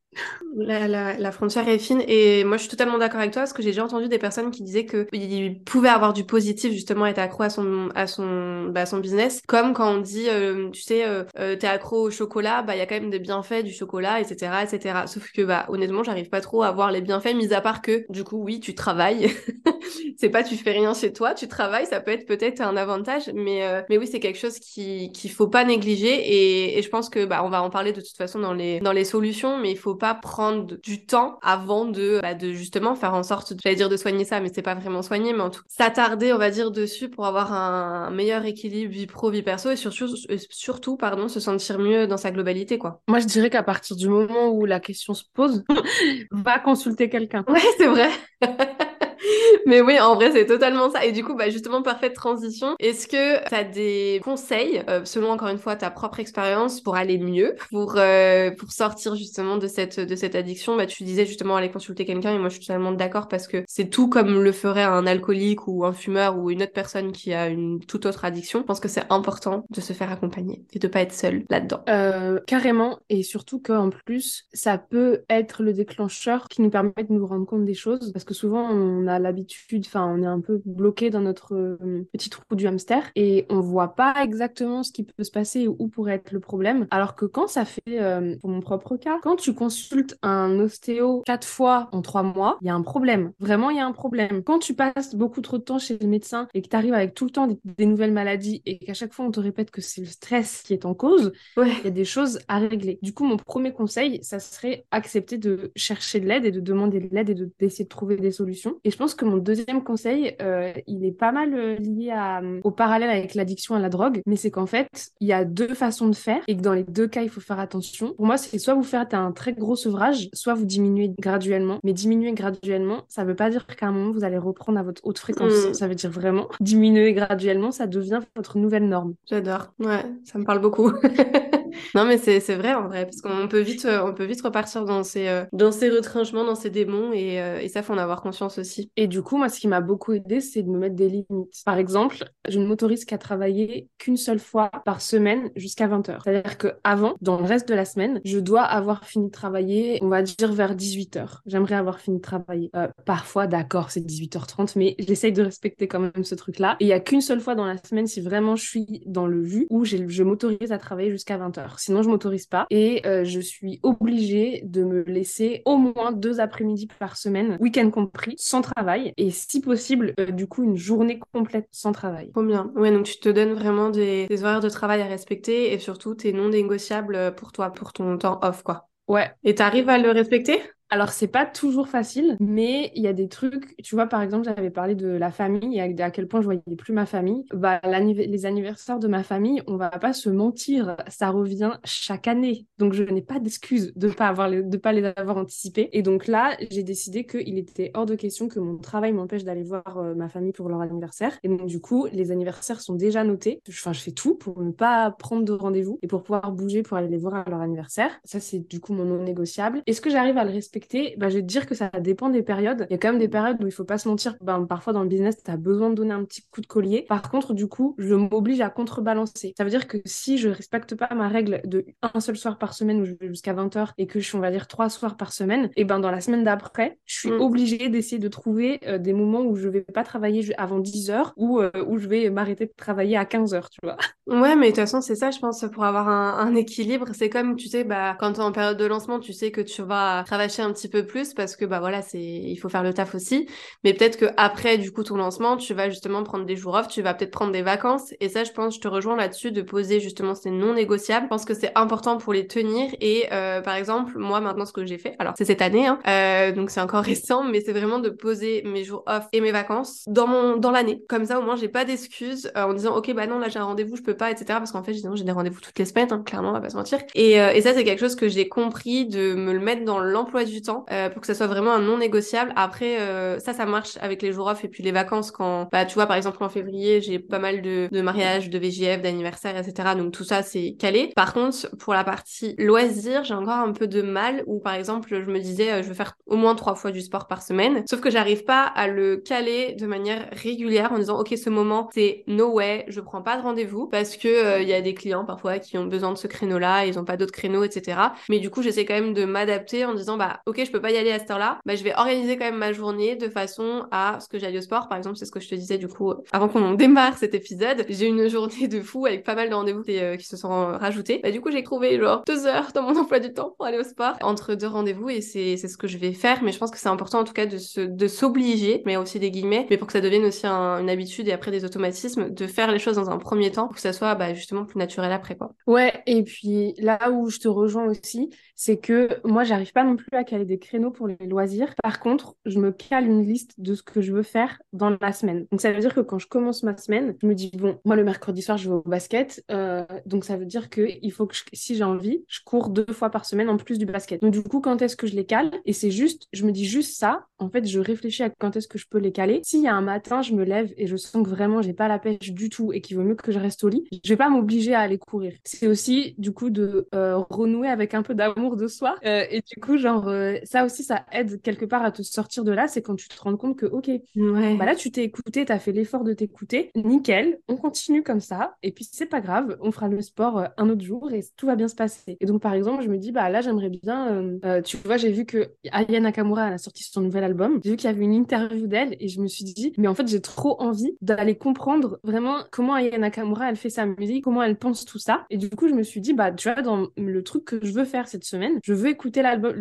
La, la, frontière est fine. Et moi, je suis totalement d'accord avec toi parce que j'ai déjà entendu des personnes qui disaient qu'ils pouvaient avoir du positif, justement, être accro à son, à son, bah, son business. Comme quand on dit, euh, tu sais, euh, euh, t'es accro au chocolat, bah, il y a quand même des bienfaits du chocolat, etc., etc. Sauf que, bah, honnêtement, j'arrive pas trop à voir les bienfaits, mis à part que, du coup, oui, tu travailles. [LAUGHS] c'est pas tu fais rien chez toi, tu travailles, ça peut être peut-être un avantage. Mais, mais oui, c'est quelque chose qu'il faut pas négliger. Et, et je pense que, bah, on va en parler de toute façon dans dans les solutions, mais il faut pas prendre du temps avant de, bah, de justement faire en sorte, j'allais dire de soigner ça, mais c'est pas vraiment soigner, mais en tout s'attarder, on va dire, dessus pour avoir un meilleur équilibre vie pro, vie perso et surtout, surtout, pardon, se sentir mieux dans sa globalité, quoi. Moi, je dirais qu'à partir du moment où la question se pose, [LAUGHS] va consulter quelqu'un. Ouais, c'est vrai. [LAUGHS] [LAUGHS] Mais oui, en vrai, c'est totalement ça. Et du coup, bah, justement, parfaite transition. Est-ce que tu as des conseils, euh, selon encore une fois ta propre expérience, pour aller mieux, pour, euh, pour sortir justement de cette, de cette addiction? Bah, Tu disais justement aller consulter quelqu'un et moi, je suis totalement d'accord parce que c'est tout comme le ferait un alcoolique ou un fumeur ou une autre personne qui a une toute autre addiction. Je pense que c'est important de se faire accompagner et de pas être seul là-dedans. Euh, carrément. Et surtout qu'en plus, ça peut être le déclencheur qui nous permet de nous rendre compte des choses parce que souvent, on a l'habitude enfin, on est un peu bloqué dans notre euh, petit trou du hamster et on voit pas exactement ce qui peut se passer ou où pourrait être le problème. Alors que quand ça fait, euh, pour mon propre cas, quand tu consultes un ostéo quatre fois en trois mois, il y a un problème. Vraiment, il y a un problème. Quand tu passes beaucoup trop de temps chez le médecin et que tu arrives avec tout le temps des, nouvelles maladies et qu'à chaque fois on te répète que c'est le stress qui est en cause, il y a des choses à régler. Du coup, mon premier conseil, ça serait accepter de chercher de l'aide et de demander de l'aide et d'essayer de, de trouver des solutions. Et je pense que mon deuxième conseil, euh, il est pas mal euh, lié à, euh, au parallèle avec l'addiction à la drogue, mais c'est qu'en fait, il y a deux façons de faire et que dans les deux cas, il faut faire attention. Pour moi, c'est soit vous faites un très gros sevrage, soit vous diminuez graduellement. Mais diminuer graduellement, ça veut pas dire qu'à un moment, vous allez reprendre à votre haute fréquence. Mm. Ça veut dire vraiment diminuer graduellement, ça devient votre nouvelle norme. J'adore. Ouais, ça me parle beaucoup. [LAUGHS] non, mais c'est vrai en vrai, parce qu'on peut vite, on peut vite repartir dans ces, dans ces retranchements, dans ces démons, et, et ça, faut en avoir conscience aussi. Et du coup, moi, ce qui m'a beaucoup aidé, c'est de me mettre des limites. Par exemple, je ne m'autorise qu'à travailler qu'une seule fois par semaine jusqu'à 20h. C'est-à-dire qu'avant, dans le reste de la semaine, je dois avoir fini de travailler, on va dire vers 18h. J'aimerais avoir fini de travailler. Euh, parfois, d'accord, c'est 18h30, mais j'essaye de respecter quand même ce truc-là. Il n'y a qu'une seule fois dans la semaine, si vraiment je suis dans le vu, où je m'autorise à travailler jusqu'à 20h. Sinon, je m'autorise pas. Et euh, je suis obligée de me laisser au moins deux après-midi par semaine, week-end compris, sans travail. Et si possible, euh, du coup, une journée complète sans travail. Trop bien. Ouais, donc tu te donnes vraiment des, des horaires de travail à respecter et surtout tes non négociables pour toi, pour ton temps off, quoi. Ouais. Et t'arrives à le respecter? Alors, c'est pas toujours facile, mais il y a des trucs. Tu vois, par exemple, j'avais parlé de la famille et à quel point je voyais plus ma famille. Bah, les anniversaires de ma famille, on va pas se mentir, ça revient chaque année. Donc, je n'ai pas d'excuse de pas avoir de pas les avoir anticipés. Et donc là, j'ai décidé qu'il était hors de question que mon travail m'empêche d'aller voir euh, ma famille pour leur anniversaire. Et donc, du coup, les anniversaires sont déjà notés. Enfin, je fais tout pour ne pas prendre de rendez-vous et pour pouvoir bouger pour aller les voir à leur anniversaire. Ça, c'est du coup mon non négociable. Est-ce que j'arrive à le respecter? Bah, je vais te dire que ça dépend des périodes. Il y a quand même des périodes où il faut pas se mentir. Ben, parfois dans le business, tu as besoin de donner un petit coup de collier. Par contre, du coup, je m'oblige à contrebalancer. Ça veut dire que si je respecte pas ma règle de un seul soir par semaine où je vais jusqu'à 20h et que je suis, on va dire, trois soirs par semaine, et ben dans la semaine d'après, je suis mm. obligée d'essayer de trouver euh, des moments où je vais pas travailler avant 10h ou euh, où je vais m'arrêter de travailler à 15h, tu vois. [LAUGHS] Ouais, mais de toute façon, c'est ça, je pense, pour avoir un, un équilibre. C'est comme, tu sais, bah, quand tu es en période de lancement, tu sais que tu vas travailler un un petit peu plus parce que bah voilà, c'est il faut faire le taf aussi. Mais peut-être que après du coup ton lancement, tu vas justement prendre des jours off, tu vas peut-être prendre des vacances. Et ça, je pense, je te rejoins là-dessus de poser justement ces non négociables. Je pense que c'est important pour les tenir. Et euh, par exemple, moi maintenant ce que j'ai fait, alors c'est cette année, hein, euh, donc c'est encore [LAUGHS] récent, mais c'est vraiment de poser mes jours off et mes vacances dans mon dans l'année. Comme ça, au moins, j'ai pas d'excuses euh, en disant ok bah non là j'ai un rendez-vous, je peux pas, etc. Parce qu'en fait, j'ai des rendez-vous toutes les semaines, hein, clairement, on va pas se mentir. Et, et ça, c'est quelque chose que j'ai compris de me le mettre dans l'emploi du temps pour que ça soit vraiment un non négociable. Après, ça, ça marche avec les jours off et puis les vacances quand, bah tu vois, par exemple en février, j'ai pas mal de, de mariages, de VGF, d'anniversaires, etc. Donc tout ça, c'est calé. Par contre, pour la partie loisirs, j'ai encore un peu de mal où, par exemple, je me disais, euh, je veux faire au moins trois fois du sport par semaine. Sauf que j'arrive pas à le caler de manière régulière en disant, OK, ce moment, c'est no way, je prends pas de rendez-vous parce que euh, il y a des clients parfois qui ont besoin de ce créneau-là, ils ont pas d'autres créneaux, etc. Mais du coup, j'essaie quand même de m'adapter en disant, bah, OK, je peux pas y aller à cette heure-là, bah, je vais organiser quand même ma journée de façon à ce que j'aille au sport. Par exemple, c'est ce que je te disais du coup avant qu'on démarre cet épisode. J'ai une journée de fou avec pas mal de rendez-vous qui, euh, se sont rajoutés. Bah, du coup, j'ai trouvé genre deux heures dans mon emploi du temps pour aller au sport entre deux rendez-vous et c'est ce que je vais faire. Mais je pense que c'est important en tout cas de se de s'obliger, mais aussi des guillemets, mais pour que ça devienne aussi une habitude et après des automatismes, de faire les choses dans un premier temps pour que ça soit bah, justement plus naturel après quoi. Ouais, et puis là où je te rejoins aussi, c'est que moi j'arrive pas non plus à des créneaux pour les loisirs. Par contre, je me cale une liste de ce que je veux faire dans la semaine. Donc ça veut dire que quand je commence ma semaine, je me dis bon, moi le mercredi soir je vais au basket, euh, donc ça veut dire que il faut que si j'ai envie, je cours deux fois par semaine en plus du basket. Donc du coup, quand est-ce que je les cale? Et c'est juste, je me dis juste ça. En fait, je réfléchis à quand est-ce que je peux les caler. S'il y a un matin, je me lève et je sens que vraiment j'ai pas la pêche du tout et qu'il vaut mieux que je reste au lit, je vais pas m'obliger à aller courir. C'est aussi du coup de euh, renouer avec un peu d'amour de soi. Euh, et du coup, genre ça aussi, ça aide quelque part à te sortir de là. C'est quand tu te rends compte que ok, ouais. bah là tu t'es écouté, t'as fait l'effort de t'écouter, nickel, on continue comme ça. Et puis c'est pas grave, on fera le sport un autre jour et tout va bien se passer. Et donc par exemple, je me dis bah là j'aimerais bien, tu vois, j'ai vu que Aya Nakamura a sorti son nouvel album. J'ai vu qu'il y avait une interview d'elle et je me suis dit, mais en fait, j'ai trop envie d'aller comprendre vraiment comment Aya Nakamura, elle fait sa musique, comment elle pense tout ça. Et du coup, je me suis dit, bah, tu vois, dans le truc que je veux faire cette semaine, je veux écouter l'album,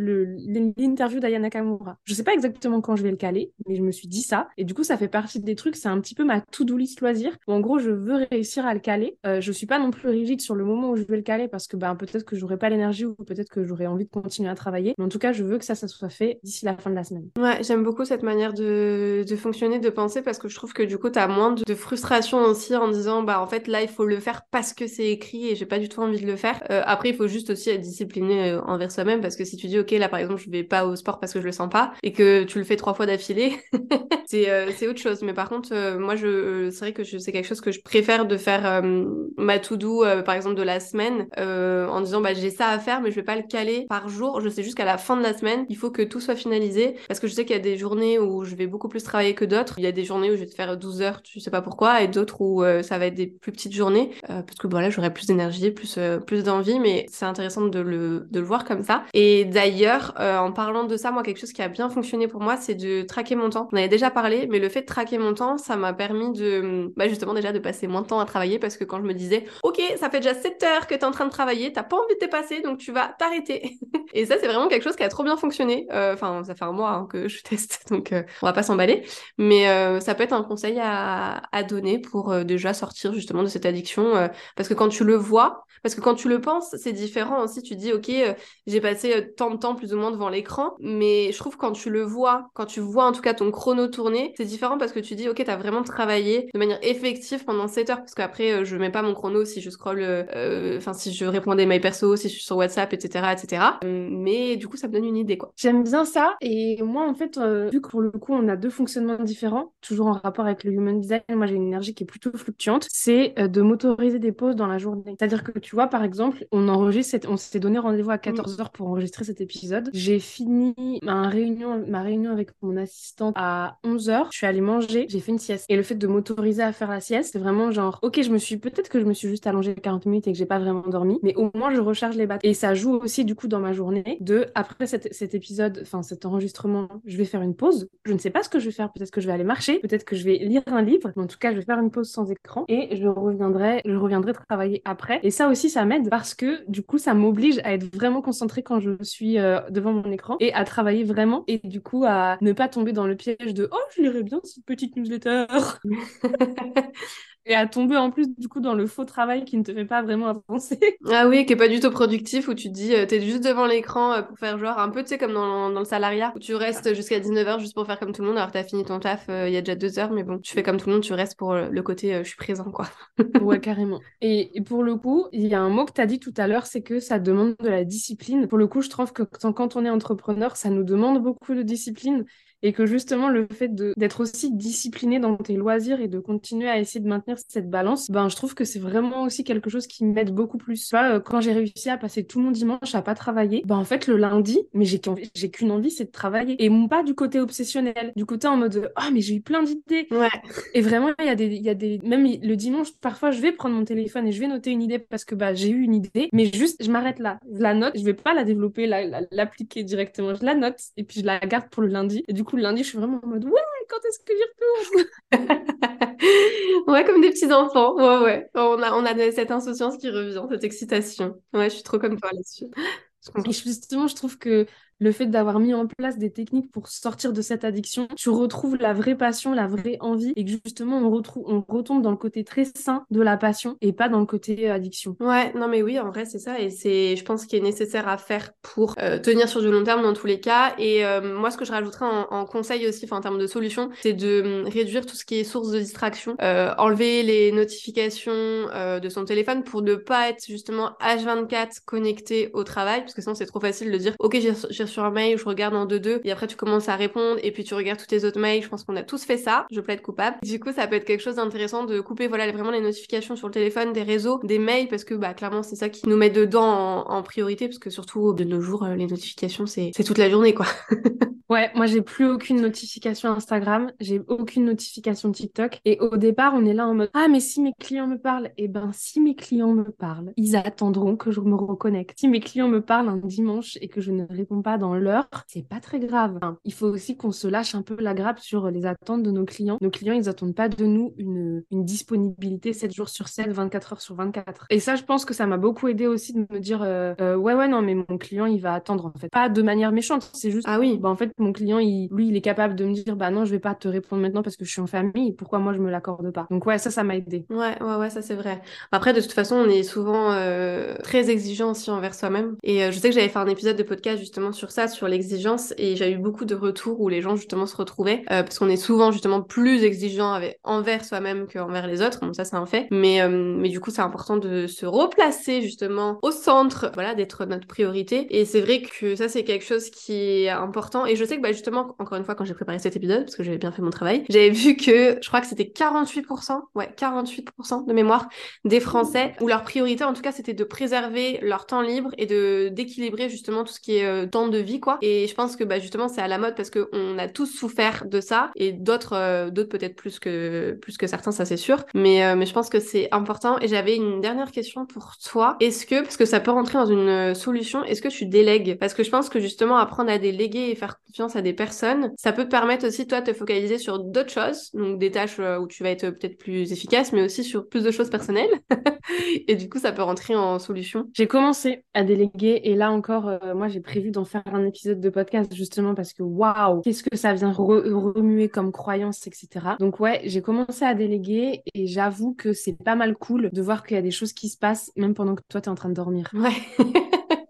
l'interview d'Aya Nakamura. Je sais pas exactement quand je vais le caler, mais je me suis dit ça. Et du coup, ça fait partie des trucs, c'est un petit peu ma to-do list loisir. En gros, je veux réussir à le caler. Euh, je suis pas non plus rigide sur le moment où je vais le caler parce que, bah, peut-être que j'aurai pas l'énergie ou peut-être que j'aurai envie de continuer à travailler. Mais en tout cas, je veux que ça, ça soit fait d'ici la fin de la semaine. Ouais, j'aime beaucoup cette manière de, de, fonctionner, de penser, parce que je trouve que du coup, tu as moins de, frustration aussi en disant, bah en fait, là, il faut le faire parce que c'est écrit et j'ai pas du tout envie de le faire. Euh, après, il faut juste aussi être discipliné euh, envers soi-même, parce que si tu dis, ok, là, par exemple, je vais pas au sport parce que je le sens pas, et que tu le fais trois fois d'affilée, [LAUGHS] c'est euh, autre chose. Mais par contre, moi, je c'est vrai que c'est quelque chose que je préfère de faire ma to-do, par exemple, de la semaine, en disant, bah j'ai ça à faire, mais je vais pas le caler par jour. Je sais juste qu'à la fin de la semaine, il faut que tout soit finalisé, parce que je sais qu'il y a des journées où je vais beaucoup plus travailler que d'autres. Il y a des journées où je vais te faire 12 heures, tu sais pas pourquoi, et d'autres où euh, ça va être des plus petites journées, euh, parce que voilà, j'aurai plus d'énergie, plus, euh, plus d'envie, mais c'est intéressant de le, de le voir comme ça. Et d'ailleurs, en parlant de ça, moi, quelque chose qui a bien fonctionné pour moi, c'est de traquer mon temps. On avait déjà parlé, mais le fait de traquer mon temps, ça m'a permis de, bah, justement, déjà de passer moins de temps à travailler, parce que quand je me disais, ok, ça fait déjà 7 heures que t'es en train de travailler, t'as pas envie de dépasser, donc tu vas t'arrêter. [LAUGHS] et ça, c'est vraiment quelque chose qui a trop bien fonctionné. Enfin, ça fait un mois hein, que je [LAUGHS] teste, donc on va pas s'emballer. Mais euh, ça peut être un conseil à, à donner pour euh, déjà sortir justement de cette addiction. Euh, parce que quand tu le vois, parce que quand tu le penses, c'est différent aussi. Tu dis, ok, j'ai passé tant de temps plus ou moins l'écran. Mais je trouve quand tu le vois, quand tu vois en tout cas ton chrono tourner, c'est différent parce que tu dis, ok, t'as vraiment travaillé de manière effective pendant 7 heures. Parce qu'après, je mets pas mon chrono si je scroll, enfin, si je réponds des mails perso, si je suis sur WhatsApp, etc., etc. Mais du coup, ça me donne une idée, quoi. J'aime bien ça. Et moi, en fait, vu que pour le coup, on a deux fonctionnements différents, toujours en rapport avec le human design, moi j'ai une énergie qui est plutôt fluctuante, c'est euh, de m'autoriser des pauses dans la journée. C'est-à-dire que tu vois, par exemple, on enregistre, on s'est donné rendez-vous à 14h pour enregistrer cet épisode. J'ai fini ma réunion, ma réunion avec mon assistante à 11h. Je suis allée manger, j'ai fait une sieste. Et le fait de m'autoriser à faire la sieste, c'est vraiment genre, ok, je me suis, peut-être que je me suis juste allongée 40 minutes et que j'ai pas vraiment dormi, mais au moins je recharge les batteries. Et ça joue aussi du coup dans ma journée de, après cet, épisode, enfin cet enregistrement, je vais faire une pause. Je ne sais pas ce que je vais faire, peut-être que je vais aller marcher, peut-être que je vais lire un livre, mais en tout cas, je vais faire une pause sans écran et je reviendrai, je reviendrai travailler après. Et ça aussi, ça m'aide parce que du coup, ça m'oblige à être vraiment concentrée quand je suis euh, devant mon écran. Et à travailler vraiment et du coup à ne pas tomber dans le piège de oh je lirais bien cette petite newsletter [LAUGHS] et à tomber en plus du coup dans le faux travail qui ne te fait pas vraiment avancer. [LAUGHS] Ah oui, qui est pas du tout productif où tu te dis euh, t'es juste devant l'écran euh, pour faire genre un peu tu sais comme dans, dans, le salariat où tu restes jusqu'à 19h juste pour faire comme tout le monde alors que t'as fini ton taf euh, il y a déjà deux heures mais bon tu fais comme tout le monde tu restes pour le côté je suis présent quoi. [LAUGHS] ouais carrément. Et, et, pour le coup il y a un mot que t'as dit tout à l'heure c'est que ça demande de la discipline. Pour le coup je trouve que quand on est entrepreneur ça nous demande beaucoup de discipline et que justement le fait d'être aussi discipliné dans tes loisirs et de continuer à essayer de maintenir cette balance, ben je trouve que c'est vraiment aussi quelque chose qui m'aide beaucoup plus. Euh, quand j'ai réussi à passer tout mon dimanche à pas travailler, ben en fait le lundi, mais j'ai j'ai qu'une envie, c'est de travailler et pas du côté obsessionnel, du côté en mode ah mais j'ai eu plein d'idées. Ouais. [LAUGHS] Et vraiment il y a des il y a des même le dimanche parfois je vais prendre mon téléphone et je vais noter une idée parce que bah j'ai eu une idée, mais juste je m'arrête là, je la note, je vais pas la développer, l'appliquer directement, je la note et puis je la garde pour le lundi et du coup, le lundi, je suis vraiment en mode Ouais, quand est-ce que j'y retourne? [LAUGHS] Ouais, comme des petits enfants. Ouais, ouais. On a, on a cette insouciance qui revient, cette excitation. Ouais, je suis trop comme toi là-dessus. Et justement, je trouve que le fait d'avoir mis en place des techniques pour sortir de cette addiction, tu retrouves la vraie passion, la vraie envie, et que justement on retrouve, on retombe dans le côté très sain de la passion et pas dans le côté euh, addiction. Ouais, non mais oui, en vrai c'est ça, et c'est, je pense, qu'il est nécessaire à faire pour euh, tenir sur du long terme dans tous les cas. Et euh, moi, ce que je rajouterais en, conseil aussi, en termes de solution, c'est de hum, réduire tout ce qui est source de distraction, enlever les notifications de son téléphone pour ne pas être justement H24 connecté au travail, parce que sinon c'est trop facile de dire, ok, j'ai sur un mail, je regarde en deux-deux, et après tu commences à répondre, et puis tu regardes tous tes autres mails. Je pense qu'on a tous fait ça. Je plaide coupable. Du coup, ça peut être quelque chose d'intéressant de couper voilà vraiment les notifications sur le téléphone, des réseaux, des mails, parce que bah clairement c'est ça qui nous met dedans en, priorité, parce que surtout de nos jours, euh, les notifications c'est toute la journée quoi. [LAUGHS] ouais, moi j'ai plus aucune notification Instagram, j'ai aucune notification TikTok, et au départ on est là en mode ah mais si mes clients me parlent, eh ben si mes clients me parlent, ils attendront que je me reconnecte. Si mes clients me parlent un dimanche et que je ne réponds pas dans l'heure, c'est pas très grave. il faut aussi qu'on se lâche un peu la grappe sur les attentes de nos clients. Nos clients, ils attendent pas de nous une, une disponibilité 7 jours sur 7, 24 heures sur 24. Et ça, je pense que ça m'a beaucoup aidé aussi de me dire, euh, euh, ouais, ouais, non, mais mon client, il va attendre, en fait. Pas de manière méchante, c'est juste, ah oui, bah, en fait, mon client, il, lui, il est capable de me dire, bah non, je vais pas te répondre maintenant parce que je suis en famille, pourquoi moi, je me l'accorde pas? Donc, ouais, ça, ça m'a aidé. Ouais, ouais, ouais, ça, c'est vrai. Après, de toute façon, on est souvent euh, très exigeant aussi envers soi-même. Et je sais que j'avais fait un épisode de podcast justement sur ça, sur l'exigence et j'ai eu beaucoup de retours où les gens justement se retrouvaient euh, parce qu'on est souvent justement plus exigeant avec, envers soi-même qu'envers les autres, donc ça c'est un fait. Mais, euh, mais du coup c'est important de se replacer justement au centre, voilà, d'être notre priorité. Et c'est vrai que ça c'est quelque chose qui est important. Et je sais que bah, justement, encore une fois, quand j'ai préparé cet épisode, parce que j'avais bien fait mon travail, j'avais vu que je crois que c'était 48%, ouais, 48% de mémoire des Français où leur priorité en tout cas c'était de préserver leur temps libre et de d'équilibrer justement tout ce qui est euh, temps de vie quoi. Et je pense que bah, justement c'est à la mode parce qu'on a tous souffert de ça et d'autres euh, d'autres peut-être plus que plus que certains ça c'est sûr. Mais euh, mais je pense que c'est important. Et j'avais une dernière question pour toi. Est-ce que parce que ça peut rentrer dans une euh, solution, est-ce que tu délègues? Parce que je pense que justement apprendre à déléguer et faire confiance à des personnes, ça peut te permettre aussi toi de te focaliser sur d'autres choses, donc des tâches où tu vas être peut-être plus efficace, mais aussi sur plus de choses personnelles. [LAUGHS] et du coup ça peut rentrer en solution. J'ai commencé à déléguer et là encore moi j'ai prévu d'en faire un épisode de podcast justement parce que waouh, qu'est-ce que ça vient remuer comme croyance, etc. Donc ouais, j'ai commencé à déléguer et j'avoue que c'est pas mal cool de voir qu'il y a des choses qui se passent même pendant que toi t'es en train de dormir. [LAUGHS]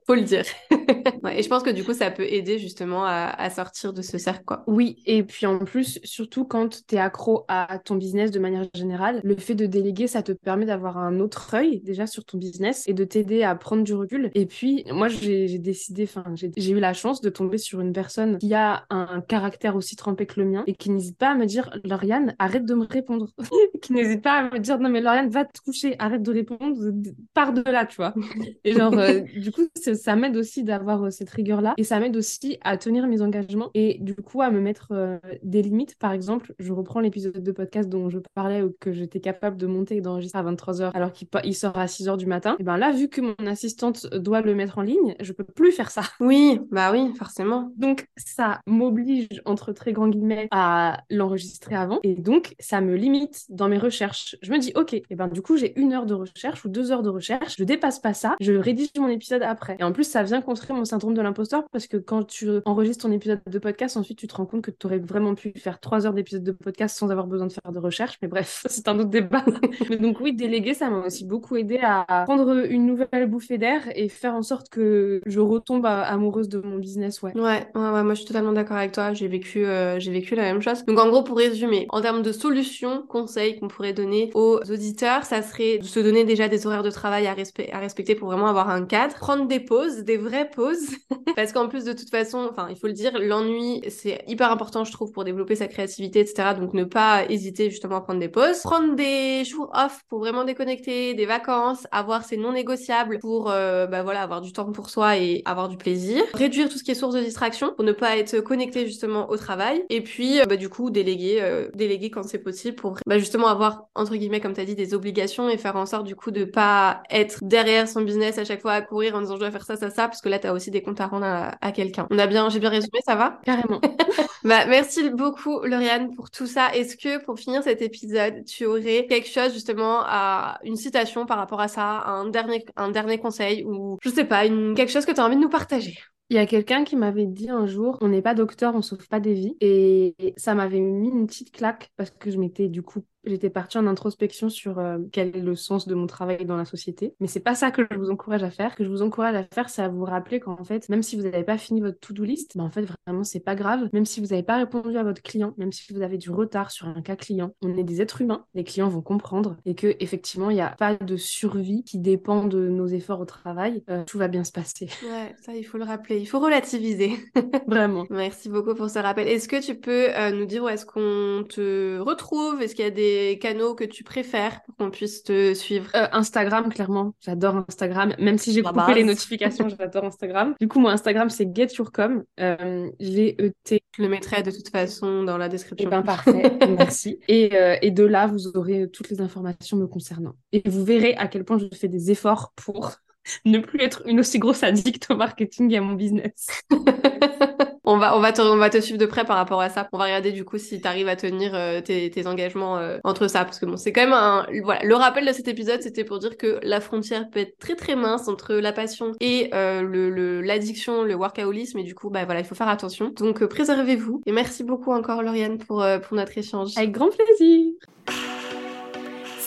Faut le dire. [LAUGHS] et je pense que du coup, ça peut aider justement à, sortir de ce cercle. Quoi. Oui, et puis en plus, surtout quand tu es accro à ton business de manière générale, le fait de déléguer, ça te permet d'avoir un autre œil déjà sur ton business et de t'aider à prendre du recul. Et puis, moi, j'ai décidé, enfin, j'ai eu la chance de tomber sur une personne qui a un caractère aussi trempé que le mien et qui n'hésite pas à me dire, Lauriane, arrête de me répondre. [LAUGHS] qui n'hésite pas à me dire, non mais Lauriane, va te coucher, arrête de répondre, pars de là, tu vois. [LAUGHS] Et genre, euh, du coup, ça m'aide aussi d'avoir euh, cette rigueur-là et ça m'aide aussi à tenir mes engagements et du coup à me mettre euh, des limites. Par exemple, je reprends l'épisode de podcast dont je parlais ou que j'étais capable de monter et d'enregistrer à 23h alors qu'il sort à 6h du matin. Et ben là, vu que mon assistante doit le mettre en ligne, je peux plus faire ça. Oui, bah oui, forcément. Donc ça m'oblige entre très grands guillemets à l'enregistrer avant et donc ça me limite dans mes recherches. Je me dis ok, et ben du coup j'ai une heure de recherche ou deux heures de recherche, je dépasse pas ça, je rédige mon épisode après. Et en plus ça vient rencontré mon syndrome de l'imposteur parce que quand tu enregistres ton épisode de podcast, ensuite tu te rends compte que tu aurais vraiment pu faire trois heures d'épisode de podcast sans avoir besoin de faire de recherche. Mais bref, [LAUGHS] c'est un autre débat. [LAUGHS] mais donc oui, déléguer, ça m'a aussi beaucoup aidé à prendre une nouvelle bouffée d'air et faire en sorte que je retombe amoureuse de mon business. Ouais. Ouais, ouais, moi je suis totalement d'accord avec toi. J'ai vécu, euh, j'ai vécu la même chose. Donc en gros, pour résumer, en termes de solutions, conseils qu'on pourrait donner aux auditeurs, ça serait de se donner déjà des horaires de travail à, à respecter pour vraiment avoir un cadre, prendre des pauses, des vraies pauses, [LAUGHS] parce qu'en plus de toute façon, enfin il faut le dire, l'ennui c'est hyper important je trouve pour développer sa créativité, etc. Donc ne pas hésiter justement à prendre des pauses, prendre des jours off pour vraiment déconnecter, des vacances, avoir ses non négociables pour euh, bah voilà avoir du temps pour soi et avoir du plaisir, réduire tout ce qui est source de distraction pour ne pas être connecté justement au travail, et puis euh, bah du coup déléguer, euh, déléguer quand c'est possible pour bah, justement avoir entre guillemets comme tu as dit des obligations et faire en sorte du coup de pas être derrière son business à chaque fois à courir en disant je dois faire ça ça ça parce que là tu as aussi des comptes à rendre à, quelqu'un. On a bien j'ai bien résumé, ça va? Carrément. [LAUGHS] bah merci beaucoup Lauriane pour tout ça. Est-ce que pour finir cet épisode, tu aurais quelque chose justement à une citation par rapport à ça, un dernier un dernier conseil ou je sais pas, une quelque chose que tu as envie de nous partager? Il y a quelqu'un qui m'avait dit un jour, on n'est pas docteur, on sauve pas des vies. Et ça m'avait mis une petite claque parce que je m'étais du coup j'étais partie en introspection sur euh, quel est le sens de mon travail dans la société. Mais c'est pas ça que je vous encourage à faire. Ce que je vous encourage à faire, c'est à vous rappeler qu'en fait, même si vous n'avez pas fini votre to-do list, ben en fait, vraiment, c'est pas grave. Même si vous n'avez pas répondu à votre client, même si vous avez du retard sur un cas client, on est des êtres humains. Les clients vont comprendre et que effectivement, il n'y a pas de survie qui dépend de nos efforts au travail. Euh, tout va bien se passer. [LAUGHS] Ouais, ça, il faut le rappeler. Il faut relativiser. [LAUGHS] vraiment. Merci beaucoup pour ce rappel. Est-ce que tu peux euh, nous dire où est-ce qu'on te retrouve? Est-ce qu'il y a des canaux que tu préfères pour qu'on puisse te suivre? Euh, Instagram, clairement. J'adore Instagram. Même si j'ai coupé les notifications, j'adore Instagram. Du coup, moi, Instagram, c'est GetYourCom. Euh, G-E-T. Je le mettrai de toute façon dans la description. Eh ben, parfait. [LAUGHS] Merci. Et, euh, et de là, vous aurez toutes les informations me concernant. Et vous verrez à quel point je fais des efforts pour [LAUGHS] ne plus être une aussi grosse addict au marketing et à mon business. [LAUGHS] on va, on va te, suivre de près par rapport à ça. On va regarder du coup si tu arrives à tenir euh, tes, engagements euh, entre ça, parce que bon, c'est quand même un, voilà, le rappel de cet épisode, c'était pour dire que la frontière peut être très très mince entre la passion et euh, le, l'addiction, le, workaholisme, et du coup, bah voilà, il faut faire attention. Donc préservez-vous. Et merci beaucoup encore Lauriane pour pour notre échange. Avec grand plaisir.